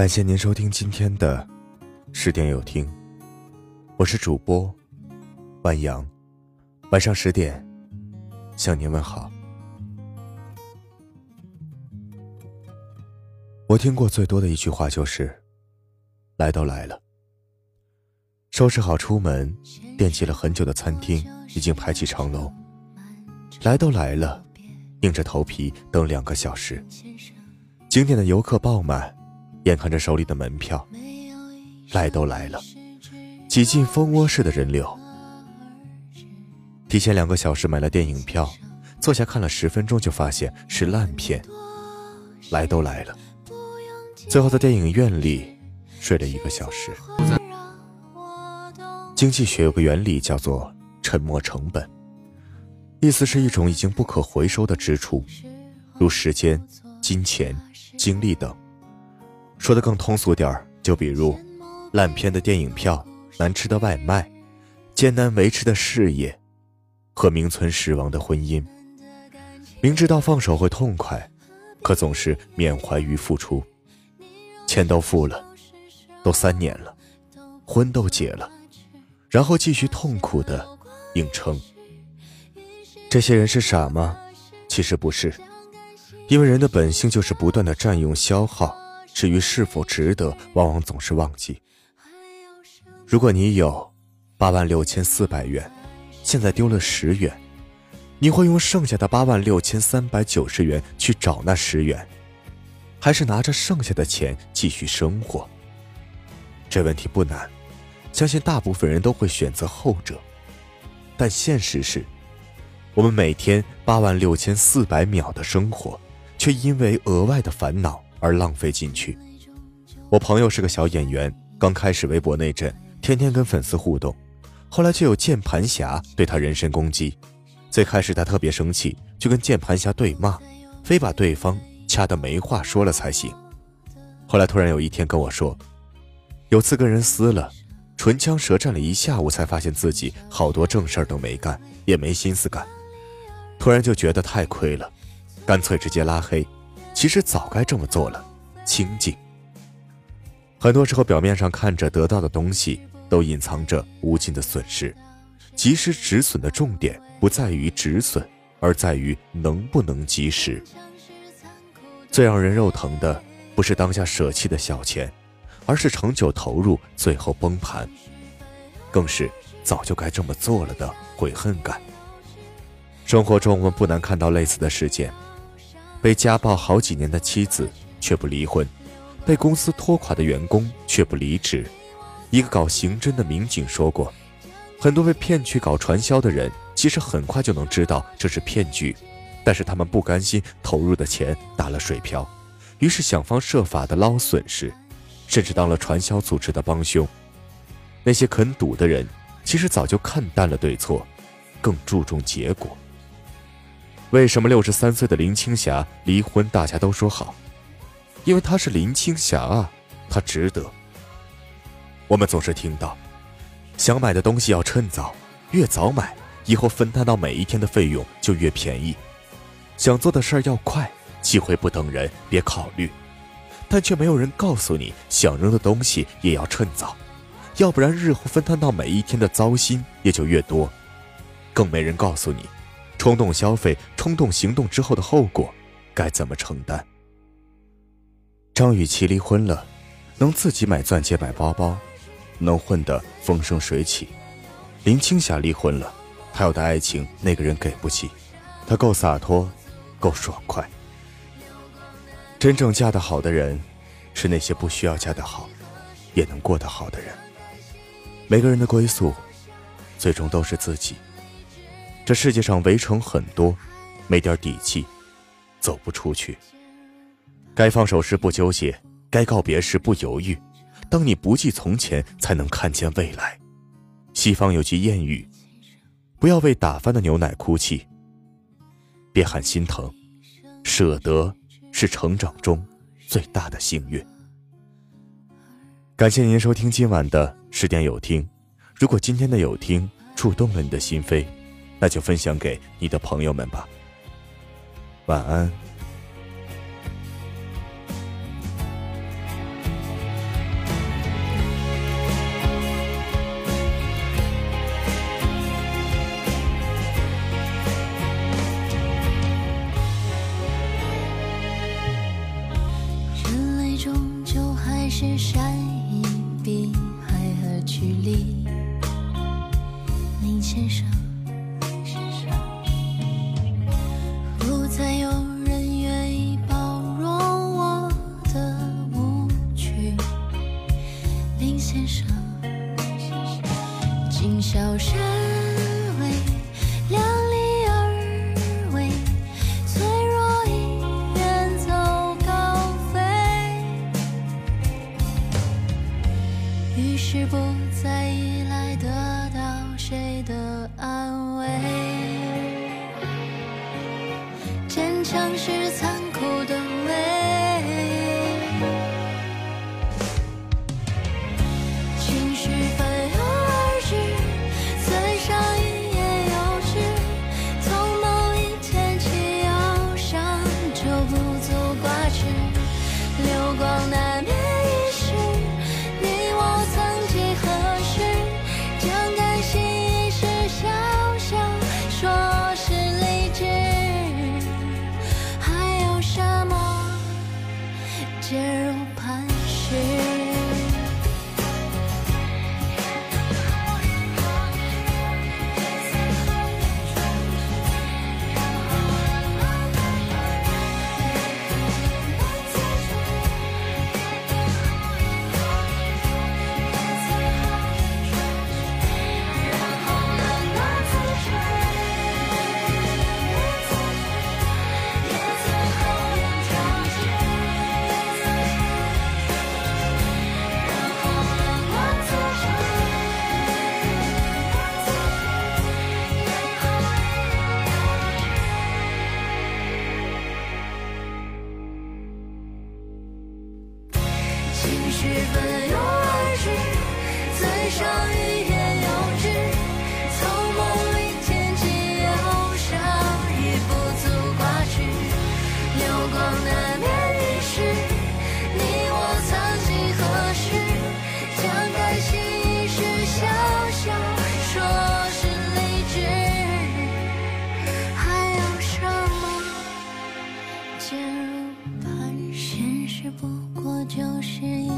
感谢您收听今天的十点有听，我是主播万阳，晚上十点向您问好。我听过最多的一句话就是：“来都来了。”收拾好出门，惦记了很久的餐厅已经排起长龙。来都来了，硬着头皮等两个小时。景点的游客爆满，眼看着手里的门票，来都来了，挤进蜂窝式的人流。提前两个小时买了电影票，坐下看了十分钟就发现是烂片。来都来了，最后在电影院里睡了一个小时。经济学有个原理叫做沉没成本。意思是一种已经不可回收的支出，如时间、金钱、精力等。说的更通俗点儿，就比如烂片的电影票、难吃的外卖、艰难维持的事业和名存实亡的婚姻。明知道放手会痛快，可总是缅怀于付出。钱都付了，都三年了，婚都结了，然后继续痛苦的硬撑。这些人是傻吗？其实不是，因为人的本性就是不断的占用消耗，至于是否值得，往往总是忘记。如果你有八万六千四百元，现在丢了十元，你会用剩下的八万六千三百九十元去找那十元，还是拿着剩下的钱继续生活？这问题不难，相信大部分人都会选择后者，但现实是。我们每天八万六千四百秒的生活，却因为额外的烦恼而浪费进去。我朋友是个小演员，刚开始微博那阵，天天跟粉丝互动，后来就有键盘侠对他人身攻击。最开始他特别生气，就跟键盘侠对骂，非把对方掐得没话说了才行。后来突然有一天跟我说，有次跟人撕了，唇枪舌战了一下午，才发现自己好多正事儿都没干，也没心思干。突然就觉得太亏了，干脆直接拉黑。其实早该这么做了，清静。很多时候，表面上看着得到的东西，都隐藏着无尽的损失。及时止损的重点不在于止损，而在于能不能及时。最让人肉疼的，不是当下舍弃的小钱，而是长久投入最后崩盘，更是早就该这么做了的悔恨感。生活中，我们不难看到类似的事件：被家暴好几年的妻子却不离婚，被公司拖垮的员工却不离职。一个搞刑侦的民警说过，很多被骗去搞传销的人，其实很快就能知道这是骗局，但是他们不甘心投入的钱打了水漂，于是想方设法的捞损失，甚至当了传销组织的帮凶。那些肯赌的人，其实早就看淡了对错，更注重结果。为什么六十三岁的林青霞离婚？大家都说好，因为她是林青霞啊，她值得。我们总是听到，想买的东西要趁早，越早买，以后分摊到每一天的费用就越便宜；想做的事儿要快，机会不等人，别考虑。但却没有人告诉你，想扔的东西也要趁早，要不然日后分摊到每一天的糟心也就越多。更没人告诉你。冲动消费、冲动行动之后的后果，该怎么承担？张雨绮离婚了，能自己买钻戒、买包包，能混得风生水起；林青霞离婚了，她要的爱情那个人给不起，她够洒脱，够爽快。真正嫁得好的人，是那些不需要嫁得好，也能过得好的人。每个人的归宿，最终都是自己。这世界上围城很多，没点底气，走不出去。该放手时不纠结，该告别时不犹豫。当你不计从前，才能看见未来。西方有句谚语：“不要为打翻的牛奶哭泣，别喊心疼，舍得是成长中最大的幸运。”感谢您收听今晚的十点有听。如果今天的有听触动了你的心扉。那就分享给你的朋友们吧。晚安。像是残酷的美。情绪反涌而至，嘴上一言又止，从某一天起忧伤就不足挂齿，流光难。share 情绪纷。我就是一